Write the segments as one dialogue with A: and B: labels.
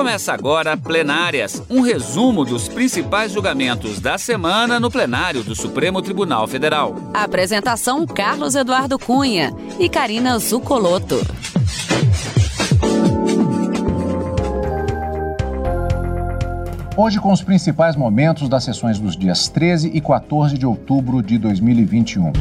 A: Começa agora Plenárias, um resumo dos principais julgamentos da semana no plenário do Supremo Tribunal Federal.
B: Apresentação Carlos Eduardo Cunha e Karina Zucoloto.
C: Hoje com os principais momentos das sessões dos dias 13 e 14 de outubro de 2021.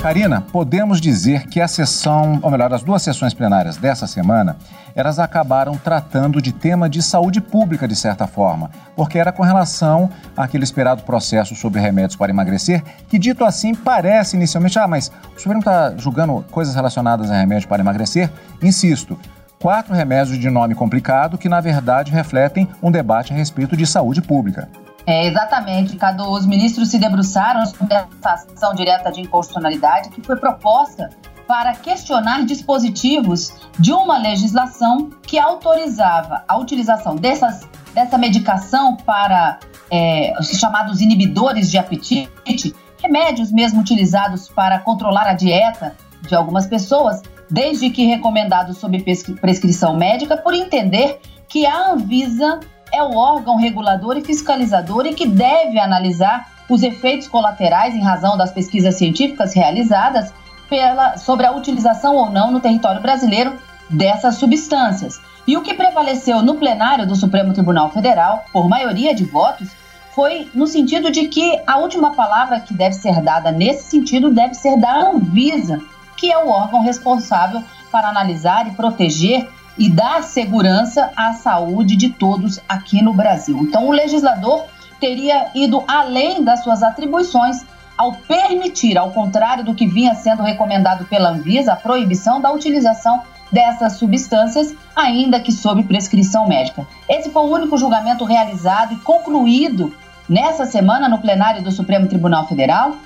C: Karina, podemos dizer que a sessão, ou melhor, as duas sessões plenárias dessa semana, elas acabaram tratando de tema de saúde pública, de certa forma, porque era com relação àquele esperado processo sobre remédios para emagrecer, que dito assim parece inicialmente, ah, mas o Supremo está julgando coisas relacionadas a remédio para emagrecer? Insisto, quatro remédios de nome complicado que, na verdade, refletem um debate a respeito de saúde pública.
D: É, exatamente, Cadu. Os ministros se debruçaram sobre essa ação direta de inconstitucionalidade que foi proposta para questionar dispositivos de uma legislação que autorizava a utilização dessas, dessa medicação para é, os chamados inibidores de apetite, remédios mesmo utilizados para controlar a dieta de algumas pessoas, desde que recomendados sob prescrição médica, por entender que a Anvisa é o órgão regulador e fiscalizador e que deve analisar os efeitos colaterais em razão das pesquisas científicas realizadas pela, sobre a utilização ou não no território brasileiro dessas substâncias. E o que prevaleceu no plenário do Supremo Tribunal Federal, por maioria de votos, foi no sentido de que a última palavra que deve ser dada nesse sentido deve ser da Anvisa, que é o órgão responsável para analisar e proteger e dar segurança à saúde de todos aqui no Brasil. Então, o legislador teria ido além das suas atribuições ao permitir, ao contrário do que vinha sendo recomendado pela Anvisa, a proibição da utilização dessas substâncias, ainda que sob prescrição médica. Esse foi o único julgamento realizado e concluído nessa semana no plenário do Supremo Tribunal Federal.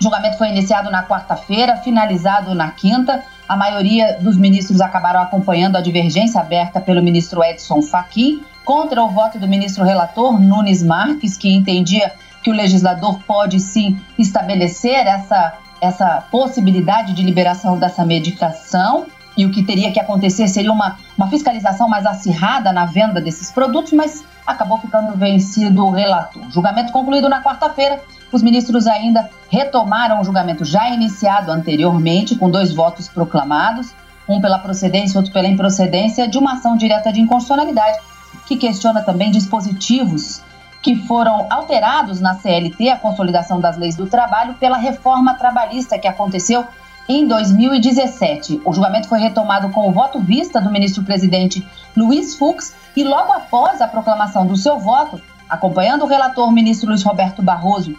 D: O julgamento foi iniciado na quarta-feira, finalizado na quinta. A maioria dos ministros acabaram acompanhando a divergência aberta pelo ministro Edson Fachin contra o voto do ministro relator Nunes Marques, que entendia que o legislador pode sim estabelecer essa, essa possibilidade de liberação dessa medicação e o que teria que acontecer seria uma, uma fiscalização mais acirrada na venda desses produtos, mas acabou ficando vencido o relator. Julgamento concluído na quarta-feira, os ministros ainda retomaram o julgamento já iniciado anteriormente, com dois votos proclamados, um pela procedência outro pela improcedência, de uma ação direta de inconstitucionalidade, que questiona também dispositivos que foram alterados na CLT, a consolidação das leis do trabalho, pela reforma trabalhista que aconteceu em 2017. O julgamento foi retomado com o voto vista do ministro-presidente Luiz Fux e logo após a proclamação do seu voto, acompanhando o relator ministro Luiz Roberto Barroso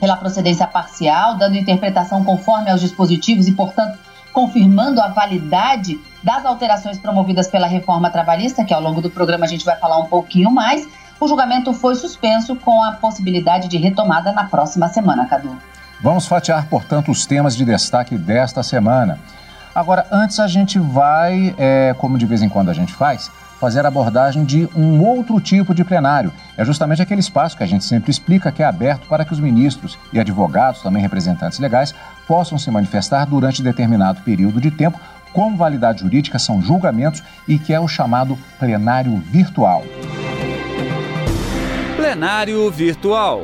D: pela procedência parcial, dando interpretação conforme aos dispositivos e, portanto, confirmando a validade das alterações promovidas pela reforma trabalhista, que ao longo do programa a gente vai falar um pouquinho mais, o julgamento foi suspenso com a possibilidade de retomada na próxima semana, Cadu.
C: Vamos fatiar, portanto, os temas de destaque desta semana. Agora, antes a gente vai, é, como de vez em quando a gente faz, fazer abordagem de um outro tipo de plenário. É justamente aquele espaço que a gente sempre explica que é aberto para que os ministros e advogados, também representantes legais, possam se manifestar durante determinado período de tempo. Com validade jurídica, são julgamentos e que é o chamado plenário virtual.
A: Plenário virtual.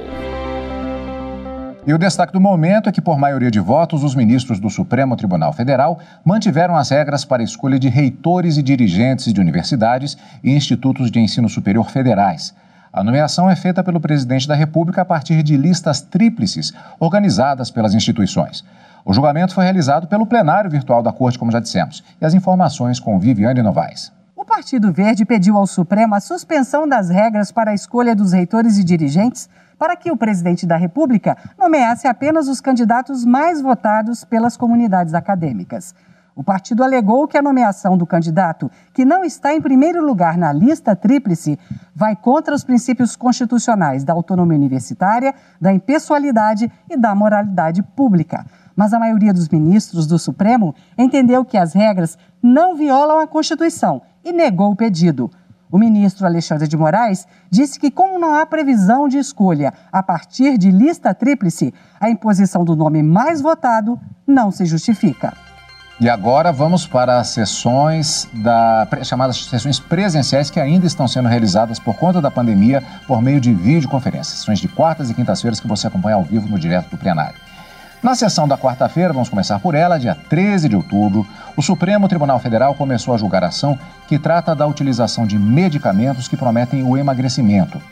C: E o destaque do momento é que, por maioria de votos, os ministros do Supremo Tribunal Federal mantiveram as regras para a escolha de reitores e dirigentes de universidades e institutos de ensino superior federais. A nomeação é feita pelo presidente da República a partir de listas tríplices organizadas pelas instituições. O julgamento foi realizado pelo plenário virtual da Corte, como já dissemos. E as informações com Viviane Novaes.
E: O Partido Verde pediu ao Supremo a suspensão das regras para a escolha dos reitores e dirigentes para que o presidente da República nomeasse apenas os candidatos mais votados pelas comunidades acadêmicas. O partido alegou que a nomeação do candidato, que não está em primeiro lugar na lista tríplice, vai contra os princípios constitucionais da autonomia universitária, da impessoalidade e da moralidade pública. Mas a maioria dos ministros do Supremo entendeu que as regras não violam a Constituição e negou o pedido. O ministro Alexandre de Moraes disse que, como não há previsão de escolha a partir de lista tríplice, a imposição do nome mais votado não se justifica.
C: E agora vamos para as sessões da chamadas sessões presenciais que ainda estão sendo realizadas por conta da pandemia por meio de videoconferências. Sessões de quartas e quintas-feiras que você acompanha ao vivo no direto do plenário. Na sessão da quarta-feira, vamos começar por ela, dia 13 de outubro, o Supremo Tribunal Federal começou a julgar a ação que trata da utilização de medicamentos que prometem o emagrecimento.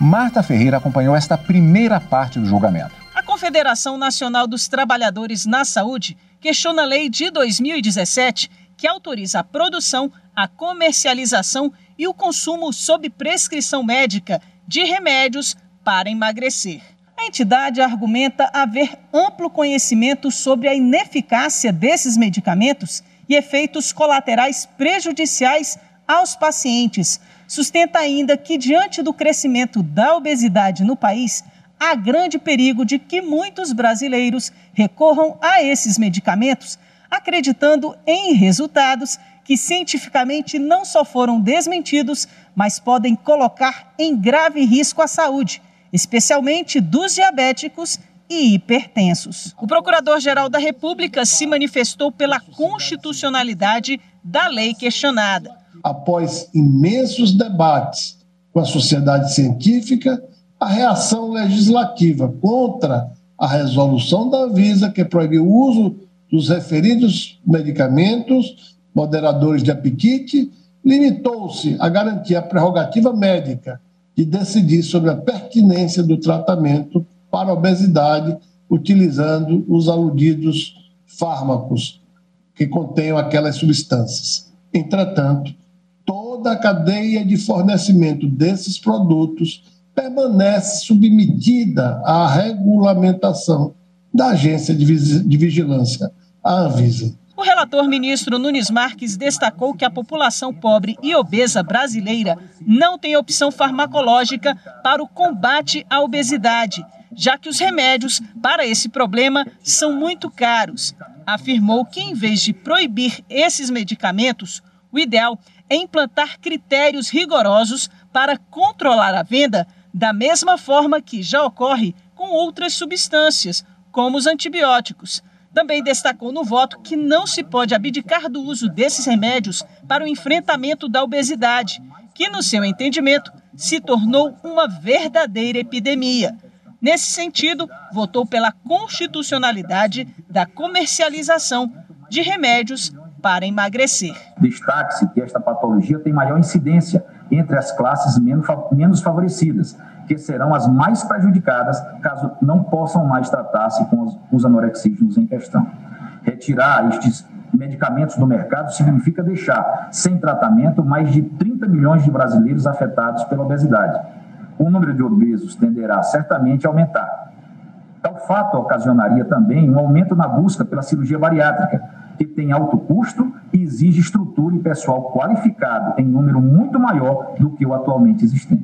C: Marta Ferreira acompanhou esta primeira parte do julgamento.
F: A Confederação Nacional dos Trabalhadores na Saúde questiona a lei de 2017 que autoriza a produção, a comercialização e o consumo sob prescrição médica de remédios para emagrecer. A entidade argumenta haver amplo conhecimento sobre a ineficácia desses medicamentos e efeitos colaterais prejudiciais aos pacientes. Sustenta ainda que, diante do crescimento da obesidade no país, há grande perigo de que muitos brasileiros recorram a esses medicamentos, acreditando em resultados que cientificamente não só foram desmentidos, mas podem colocar em grave risco a saúde especialmente dos diabéticos e hipertensos. O Procurador-Geral da República se manifestou pela constitucionalidade da lei questionada.
G: Após imensos debates com a sociedade científica, a reação legislativa contra a resolução da Anvisa, que proibiu o uso dos referidos medicamentos moderadores de apetite, limitou-se a garantir a prerrogativa médica de decidir sobre a pertinência do tratamento para obesidade utilizando os aludidos fármacos que contenham aquelas substâncias. Entretanto, toda a cadeia de fornecimento desses produtos permanece submetida à regulamentação da Agência de Vigilância, a Anvisa.
F: O relator ministro Nunes Marques destacou que a população pobre e obesa brasileira não tem opção farmacológica para o combate à obesidade, já que os remédios para esse problema são muito caros. Afirmou que, em vez de proibir esses medicamentos, o ideal é implantar critérios rigorosos para controlar a venda, da mesma forma que já ocorre com outras substâncias, como os antibióticos. Também destacou no voto que não se pode abdicar do uso desses remédios para o enfrentamento da obesidade, que, no seu entendimento, se tornou uma verdadeira epidemia. Nesse sentido, votou pela constitucionalidade da comercialização de remédios para emagrecer.
H: Destaque-se que esta patologia tem maior incidência entre as classes menos favorecidas, que serão as mais prejudicadas caso não possam mais tratar-se com os anorexígenos em questão. Retirar estes medicamentos do mercado significa deixar sem tratamento mais de 30 milhões de brasileiros afetados pela obesidade. O número de obesos tenderá certamente a aumentar. Tal fato ocasionaria também um aumento na busca pela cirurgia bariátrica, que tem alto custo e exige estrutura e pessoal qualificado em número muito maior do que o atualmente existente.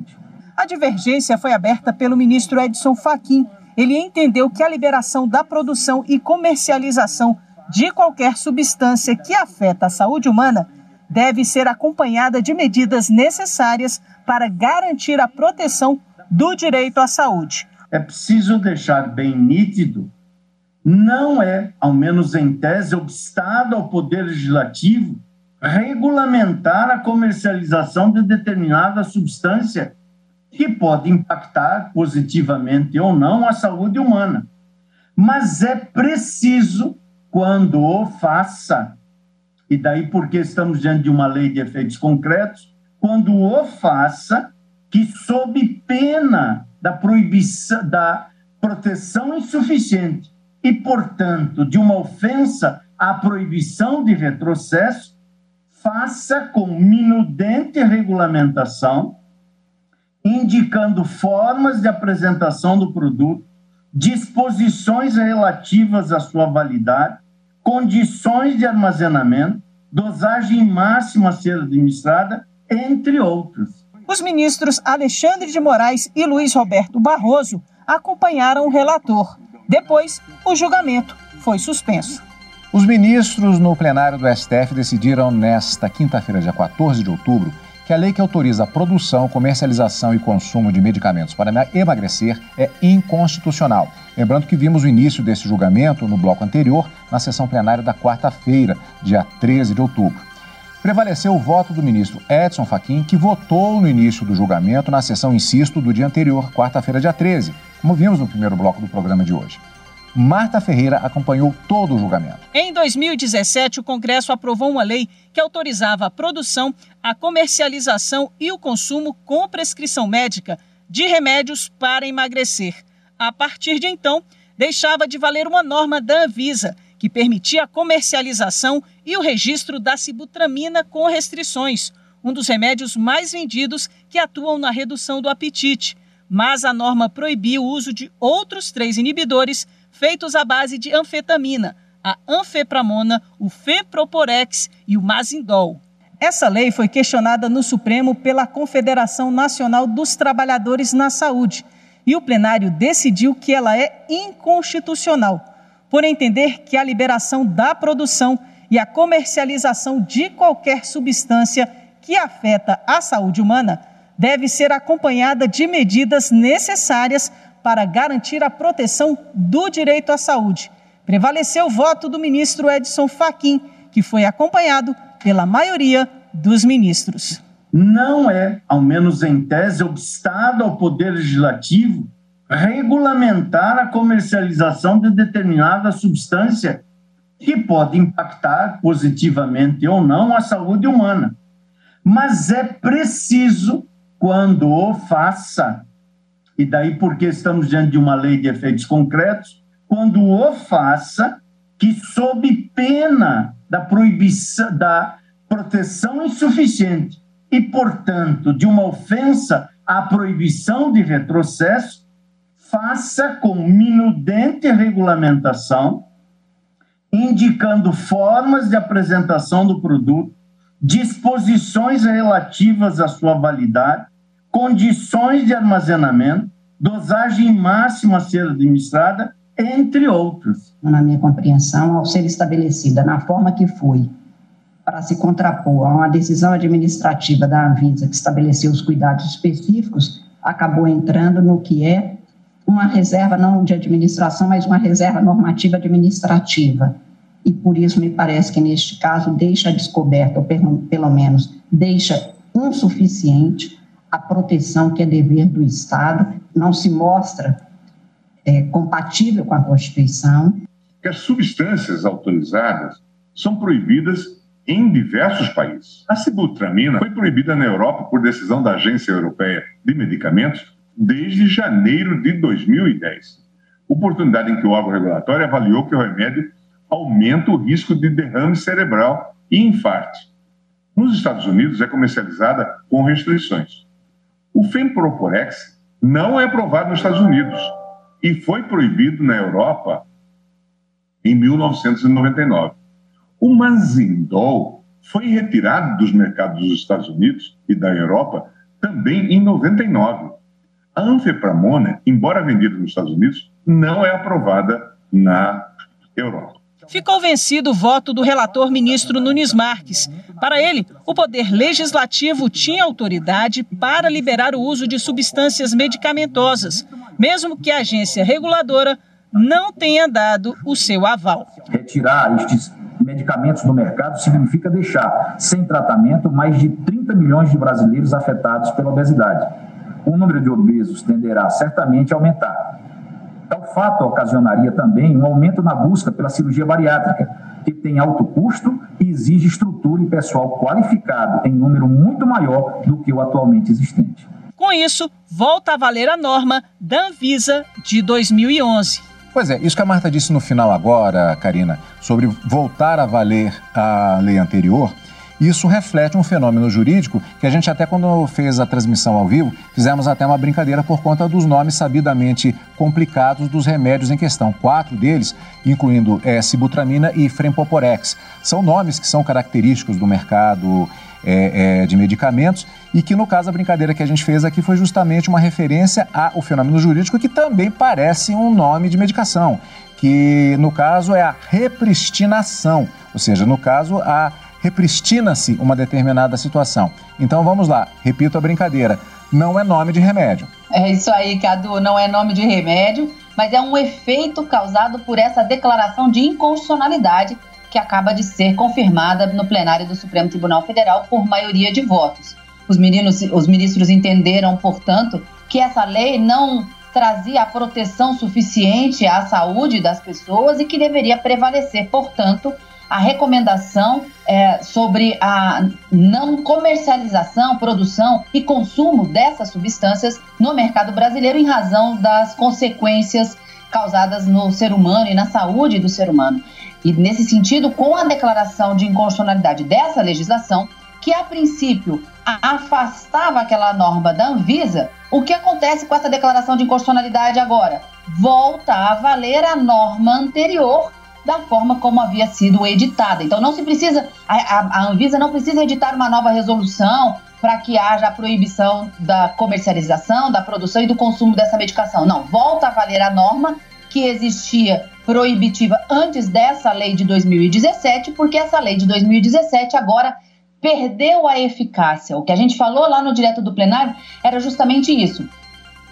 F: A divergência foi aberta pelo ministro Edson Fachin. Ele entendeu que a liberação da produção e comercialização de qualquer substância que afeta a saúde humana deve ser acompanhada de medidas necessárias para garantir a proteção do direito à saúde.
I: É preciso deixar bem nítido: não é, ao menos em tese, obstado ao Poder Legislativo regulamentar a comercialização de determinada substância que pode impactar positivamente ou não a saúde humana. Mas é preciso, quando o faça, e daí porque estamos diante de uma lei de efeitos concretos, quando o faça, que sob pena da proibição, da proteção insuficiente e, portanto, de uma ofensa à proibição de retrocesso, faça com minudente regulamentação indicando formas de apresentação do produto, disposições relativas à sua validade, condições de armazenamento, dosagem máxima a ser administrada, entre outros.
F: Os ministros Alexandre de Moraes e Luiz Roberto Barroso acompanharam o relator. Depois, o julgamento foi suspenso.
C: Os ministros no plenário do STF decidiram nesta quinta-feira, dia 14 de outubro, que a lei que autoriza a produção, comercialização e consumo de medicamentos para emagrecer é inconstitucional. Lembrando que vimos o início desse julgamento no bloco anterior, na sessão plenária da quarta-feira, dia 13 de outubro. Prevaleceu o voto do ministro Edson Fachin, que votou no início do julgamento na sessão, insisto, do dia anterior, quarta-feira, dia 13, como vimos no primeiro bloco do programa de hoje. Marta Ferreira acompanhou todo o julgamento.
F: Em 2017, o Congresso aprovou uma lei que autorizava a produção, a comercialização e o consumo com prescrição médica de remédios para emagrecer. A partir de então, deixava de valer uma norma da Anvisa que permitia a comercialização e o registro da sibutramina com restrições, um dos remédios mais vendidos que atuam na redução do apetite. Mas a norma proibia o uso de outros três inibidores feitos à base de anfetamina, a anfepramona, o feproporex e o mazindol. Essa lei foi questionada no Supremo pela Confederação Nacional dos Trabalhadores na Saúde e o plenário decidiu que ela é inconstitucional, por entender que a liberação da produção e a comercialização de qualquer substância que afeta a saúde humana deve ser acompanhada de medidas necessárias para garantir a proteção do direito à saúde. Prevaleceu o voto do ministro Edson Fachin, que foi acompanhado pela maioria dos ministros.
I: Não é, ao menos em tese, obstado ao Poder Legislativo regulamentar a comercialização de determinada substância que pode impactar positivamente ou não a saúde humana. Mas é preciso, quando o faça, e daí porque estamos diante de uma lei de efeitos concretos, quando o faça, que sob pena da proibição, da proteção insuficiente e, portanto, de uma ofensa à proibição de retrocesso, faça com minudente regulamentação, indicando formas de apresentação do produto, disposições relativas à sua validade, condições de armazenamento, dosagem máxima a ser administrada, entre outros.
J: Na minha compreensão, ao ser estabelecida na forma que foi, para se contrapor a uma decisão administrativa da Anvisa que estabeleceu os cuidados específicos, acabou entrando no que é uma reserva não de administração, mas uma reserva normativa administrativa. E por isso me parece que neste caso deixa descoberta, ou pelo, menos deixa insuficiente a proteção que é dever do Estado, não se mostra é, compatível com a Constituição.
K: Que as substâncias autorizadas são proibidas em diversos países. A sibutramina foi proibida na Europa por decisão da Agência Europeia de Medicamentos desde janeiro de 2010. Oportunidade em que o órgão regulatório avaliou que o remédio aumenta o risco de derrame cerebral e infarto. Nos Estados Unidos é comercializada com restrições. O Femproporex não é aprovado nos Estados Unidos e foi proibido na Europa em 1999. O Mazindol foi retirado dos mercados dos Estados Unidos e da Europa também em 99. A anfepramona, embora vendida nos Estados Unidos, não é aprovada na Europa
F: ficou vencido o voto do relator ministro Nunes Marques. Para ele, o Poder Legislativo tinha autoridade para liberar o uso de substâncias medicamentosas, mesmo que a agência reguladora não tenha dado o seu aval.
H: Retirar estes medicamentos do mercado significa deixar sem tratamento mais de 30 milhões de brasileiros afetados pela obesidade. O número de obesos tenderá certamente a aumentar Tal fato ocasionaria também um aumento na busca pela cirurgia bariátrica, que tem alto custo e exige estrutura e pessoal qualificado em número muito maior do que o atualmente existente.
F: Com isso, volta a valer a norma da Anvisa de 2011.
C: Pois é, isso que a Marta disse no final agora, Karina, sobre voltar a valer a lei anterior, isso reflete um fenômeno jurídico que a gente até quando fez a transmissão ao vivo, fizemos até uma brincadeira por conta dos nomes sabidamente complicados dos remédios em questão. Quatro deles, incluindo é, sibutramina e frempoporex. São nomes que são característicos do mercado é, é, de medicamentos e que, no caso, a brincadeira que a gente fez aqui foi justamente uma referência ao fenômeno jurídico que também parece um nome de medicação, que, no caso, é a repristinação, ou seja, no caso, a repristina-se uma determinada situação. Então vamos lá, repito a brincadeira: não é nome de remédio.
D: É isso aí, Cadu, não é nome de remédio, mas é um efeito causado por essa declaração de inconstitucionalidade que acaba de ser confirmada no plenário do Supremo Tribunal Federal por maioria de votos. Os, meninos, os ministros entenderam, portanto, que essa lei não trazia a proteção suficiente à saúde das pessoas e que deveria prevalecer, portanto, a recomendação é, sobre a não comercialização, produção e consumo dessas substâncias no mercado brasileiro em razão das consequências causadas no ser humano e na saúde do ser humano. E nesse sentido, com a declaração de inconstitucionalidade dessa legislação, que a princípio afastava aquela norma da Anvisa, o que acontece com essa declaração de inconstitucionalidade agora? Volta a valer a norma anterior da forma como havia sido editada. Então não se precisa, a, a Anvisa não precisa editar uma nova resolução para que haja a proibição da comercialização, da produção e do consumo dessa medicação. Não, volta a valer a norma que existia proibitiva antes dessa lei de 2017, porque essa lei de 2017 agora perdeu a eficácia. O que a gente falou lá no direto do plenário era justamente isso.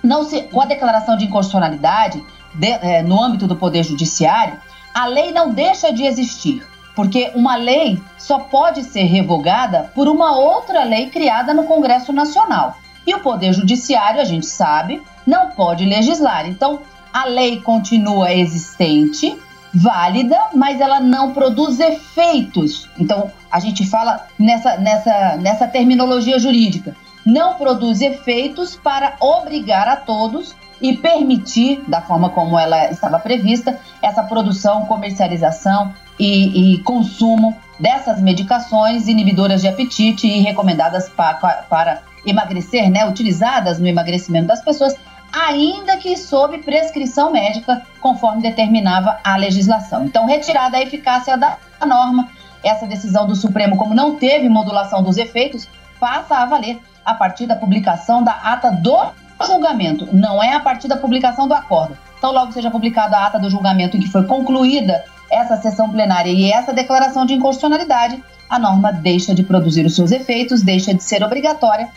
D: Não se, com a declaração de inconstitucionalidade de, é, no âmbito do Poder Judiciário, a lei não deixa de existir, porque uma lei só pode ser revogada por uma outra lei criada no Congresso Nacional. E o Poder Judiciário, a gente sabe, não pode legislar. Então, a lei continua existente, válida, mas ela não produz efeitos. Então, a gente fala nessa, nessa, nessa terminologia jurídica. Não produz efeitos para obrigar a todos e permitir, da forma como ela estava prevista, essa produção, comercialização e, e consumo dessas medicações inibidoras de apetite e recomendadas para, emagrecer, né, utilizadas no emagrecimento das pessoas, ainda que sob prescrição médica, conforme determinava a legislação. Então, retirada a eficácia da norma, essa decisão do Supremo, como não teve modulação dos efeitos, passa a valer a partir da publicação da ata do julgamento, não é a partir da publicação do acordo. Então, logo seja publicada a ata do julgamento em que foi concluída essa sessão plenária e essa declaração de inconstitucionalidade, a norma deixa de produzir os seus efeitos, deixa de ser obrigatória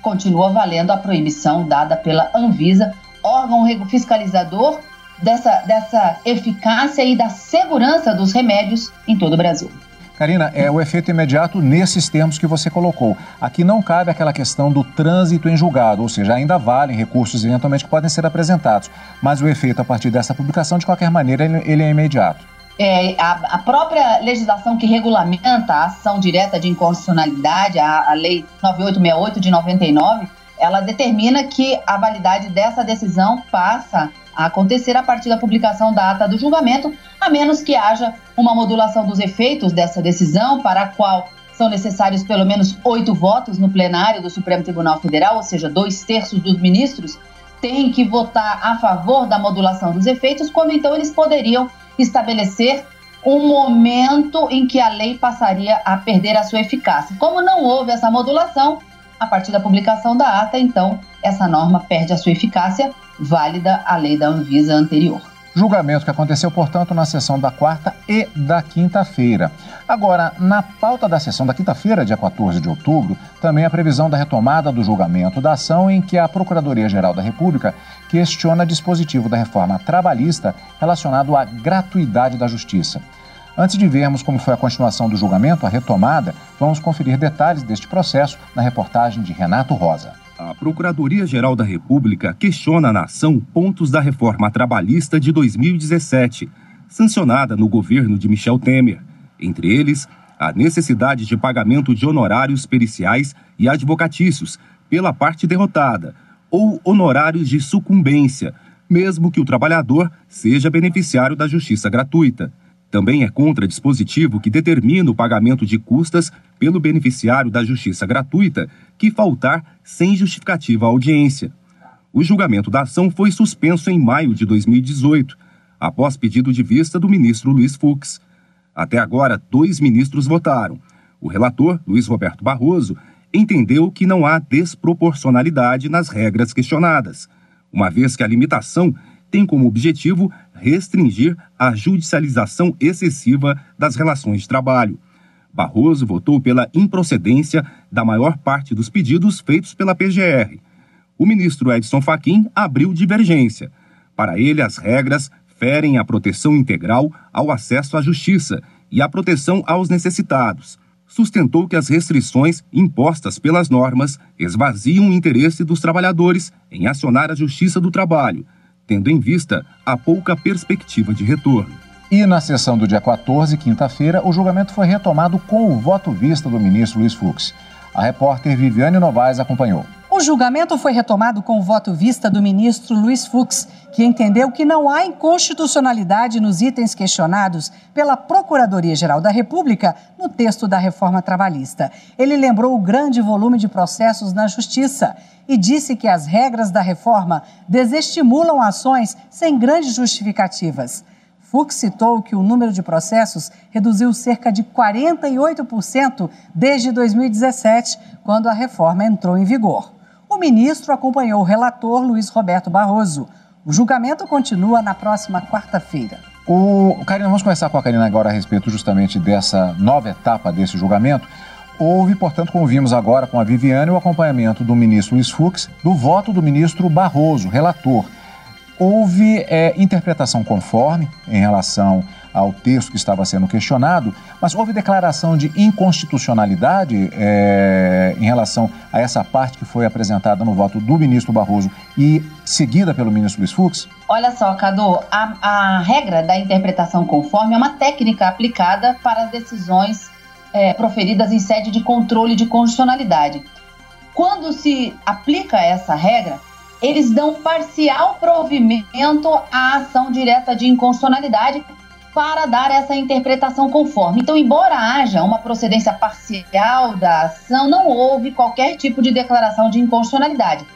D: continua valendo a proibição dada pela Anvisa, órgão fiscalizador dessa, dessa eficácia e da segurança dos remédios em todo o Brasil.
C: Karina, é o efeito imediato nesses termos que você colocou. Aqui não cabe aquela questão do trânsito em julgado, ou seja, ainda valem recursos eventualmente que podem ser apresentados, mas o efeito a partir dessa publicação, de qualquer maneira, ele, é imediato
D: é, a, a, própria legislação que regulamenta a ação direta de inconstitucionalidade, a, a Lei 9868 de 99, ela determina que a validade dessa decisão passa a acontecer a partir da publicação da ata do julgamento, a menos que haja uma modulação dos efeitos dessa decisão, para a qual são necessários pelo menos oito votos no plenário do Supremo Tribunal Federal, ou seja, dois terços dos ministros têm que votar a favor da modulação dos efeitos, quando então eles poderiam estabelecer um momento em que a lei passaria a perder a sua eficácia. Como não houve essa modulação, a partir da publicação da ata, então, essa norma perde a sua eficácia, válida a lei da Anvisa anterior.
C: Julgamento que aconteceu, portanto, na sessão da quarta e da quinta-feira. Agora, na pauta da sessão da quinta-feira, dia 14 de outubro, também a previsão da retomada do julgamento da ação em que a Procuradoria-Geral da República questiona dispositivo da reforma trabalhista relacionado à gratuidade da justiça. Antes de vermos como foi a continuação do julgamento, a retomada, vamos conferir detalhes deste processo na reportagem de Renato Rosa.
L: A Procuradoria-Geral da República questiona na ação pontos da reforma trabalhista de 2017, sancionada no governo de Michel Temer. Entre eles, a necessidade de pagamento de honorários periciais e advocatícios pela parte derrotada, ou honorários de sucumbência, mesmo que o trabalhador seja beneficiário da justiça gratuita. Também é contra dispositivo que determina o pagamento de custas pelo beneficiário da justiça gratuita que faltar sem justificativa à audiência. O julgamento da ação foi suspenso em maio de 2018, após pedido de vista do ministro Luiz Fux. Até agora, dois ministros votaram. O relator, Luiz Roberto Barroso, entendeu que não há desproporcionalidade nas regras questionadas, uma vez que a limitação tem como objetivo restringir a judicialização excessiva das relações de trabalho. Barroso votou pela improcedência da maior parte dos pedidos feitos pela PGR. O ministro Edson Fachin abriu divergência. Para ele, as regras ferem a proteção integral ao acesso à justiça e a proteção aos necessitados. Sustentou que as restrições impostas pelas normas esvaziam o interesse dos trabalhadores em acionar a Justiça do Trabalho, tendo em vista a pouca perspectiva de retorno.
C: E na sessão do dia 14, quinta-feira, o julgamento foi retomado com o voto vista do ministro Luiz Fux. A repórter Viviane Novaes acompanhou.
E: O julgamento foi retomado com o voto vista do ministro Luiz Fux, que entendeu que não há inconstitucionalidade nos itens questionados pela Procuradoria-Geral da República no texto da reforma trabalhista. Ele lembrou o grande volume de processos na Justiça e disse que as regras da reforma desestimulam ações sem grandes justificativas. Fux citou que o número de processos reduziu cerca de 48% desde 2017, quando a reforma entrou em vigor. O ministro acompanhou o relator Luiz Roberto Barroso. O julgamento continua na próxima quarta-feira.
C: O Karina, vamos começar com a Karina agora a respeito justamente dessa nova etapa desse julgamento. Houve, portanto, como vimos agora com a Viviane, o acompanhamento do ministro Luiz Fux, do voto do ministro Barroso, relator. Houve é, interpretação conforme em relação ao texto que estava sendo questionado, mas houve declaração de inconstitucionalidade é, em relação a essa parte que foi apresentada no voto do ministro Barroso e seguida pelo ministro Luiz Fux?
D: Olha só, Cadu, a, a regra da interpretação conforme é uma técnica aplicada para as decisões é, proferidas em sede de controle de constitucionalidade. Quando se aplica essa regra, eles dão parcial provimento à ação direta de inconstitucionalidade para dar essa interpretação conforme. Então, embora haja uma procedência parcial da ação, não houve qualquer tipo de declaração de inconstitucionalidade.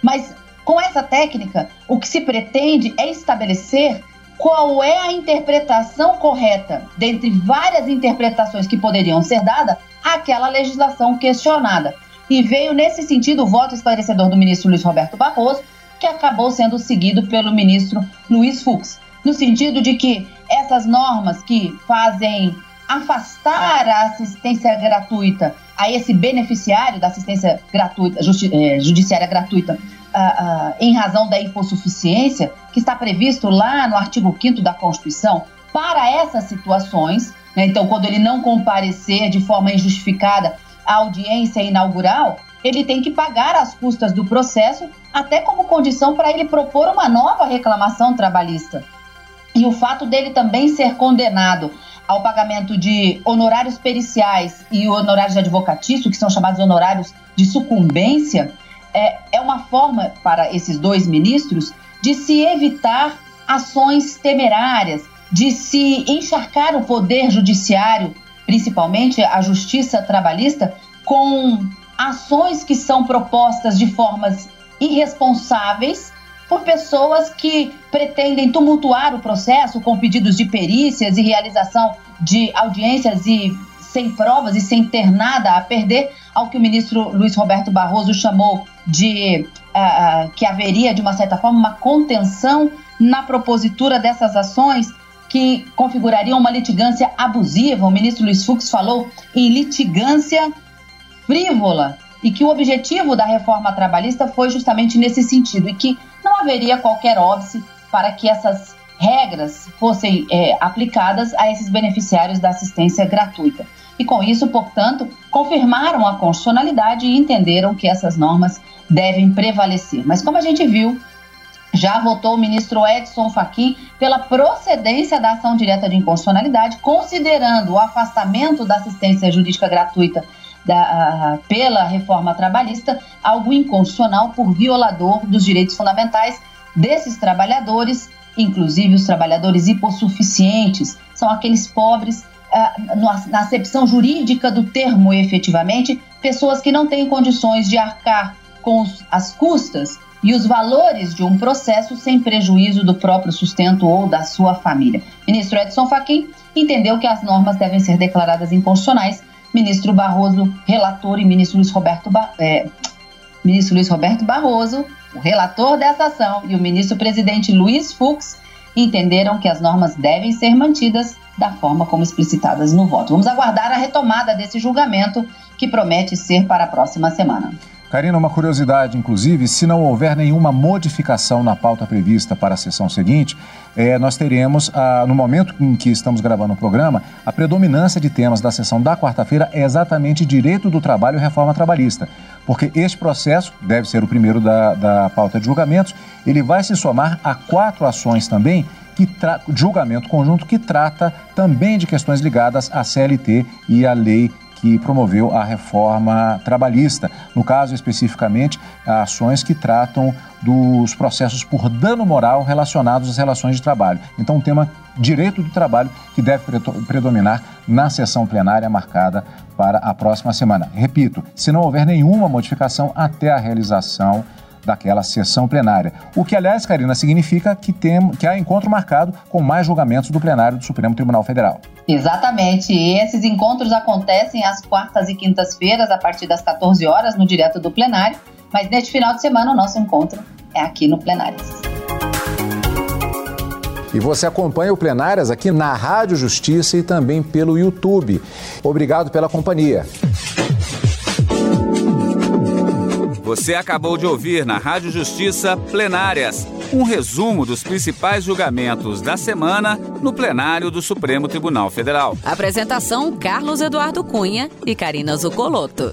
D: Mas com essa técnica, o que se pretende é estabelecer qual é a interpretação correta, dentre várias interpretações que poderiam ser dadas, àquela legislação questionada. E veio nesse sentido o voto esclarecedor do ministro Luiz Roberto Barroso, que acabou sendo seguido pelo ministro Luiz Fux, no sentido de que essas normas que fazem afastar a assistência gratuita a esse beneficiário da assistência gratuita, eh, judiciária gratuita, uh, uh, em razão da hipossuficiência, que está previsto lá no artigo 5 da Constituição, para essas situações, né, então, quando ele não comparecer de forma injustificada a audiência inaugural, ele tem que pagar as custas do processo, até como condição para ele propor uma nova reclamação trabalhista. E o fato dele também ser condenado ao pagamento de honorários periciais e honorários de advocatício, que são chamados honorários de sucumbência, é, é uma forma para esses dois ministros de se evitar ações temerárias, de se encharcar o poder judiciário principalmente a justiça trabalhista, com ações que são propostas de formas irresponsáveis por pessoas que pretendem tumultuar o processo com pedidos de perícias e realização de audiências e sem provas e sem ter nada a perder, ao que o ministro Luiz Roberto Barroso chamou de uh, que haveria, de uma certa forma, uma contenção na propositura dessas ações que configurariam uma litigância abusiva. O ministro Luiz Fux falou em litigância frívola e que o objetivo da reforma trabalhista foi justamente nesse sentido e que não haveria qualquer óbice para que essas regras fossem é, aplicadas a esses beneficiários da assistência gratuita. E com isso, portanto, confirmaram a constitucionalidade e entenderam que essas normas devem prevalecer. Mas como a gente viu, já votou o ministro Edson Fachin pela procedência da ação direta de inconstitucionalidade, considerando o afastamento da assistência jurídica gratuita da, pela reforma trabalhista algo inconstitucional por violador dos direitos fundamentais desses trabalhadores, inclusive os trabalhadores hipossuficientes, são aqueles pobres, na acepção jurídica do termo efetivamente, pessoas que não têm condições de arcar com as custas e os valores de um processo sem prejuízo do próprio sustento ou da sua família. Ministro Edson Fachin entendeu que as normas devem ser declaradas inconstitucionais. Ministro Barroso, relator, e ministro Luiz Roberto, ba é, ministro Luiz Roberto Barroso, o relator dessa ação, e o ministro presidente Luiz Fux entenderam que as normas devem ser mantidas da forma como explicitadas no voto. Vamos aguardar a retomada desse julgamento que promete ser para a próxima semana.
C: Karina, uma curiosidade, inclusive, se não houver nenhuma modificação na pauta prevista para a sessão seguinte, é, nós teremos, ah, no momento em que estamos gravando o programa, a predominância de temas da sessão da quarta-feira é exatamente direito do trabalho e reforma trabalhista. Porque este processo, deve ser o primeiro da, da pauta de julgamentos, ele vai se somar a quatro ações também que julgamento conjunto que trata também de questões ligadas à CLT e à lei que promoveu a reforma trabalhista. No caso, especificamente, ações que tratam dos processos por dano moral relacionados às relações de trabalho. Então, um tema direito do trabalho que deve predominar na sessão plenária marcada para a próxima semana. Repito, se não houver nenhuma modificação até a realização daquela sessão plenária. O que, aliás, Karina, significa que, tem, que há encontro marcado com mais julgamentos do plenário do Supremo Tribunal Federal.
D: Exatamente. E esses encontros acontecem às quartas e quintas-feiras, a partir das 14 horas, no direto do plenário. Mas neste final de semana, o nosso encontro é aqui no Plenárias.
C: E você acompanha o Plenárias aqui na Rádio Justiça e também pelo YouTube. Obrigado pela companhia.
A: Você acabou de ouvir na Rádio Justiça Plenárias um resumo dos principais julgamentos da semana no plenário do Supremo Tribunal Federal.
B: Apresentação: Carlos Eduardo Cunha e Karina Zucolotto.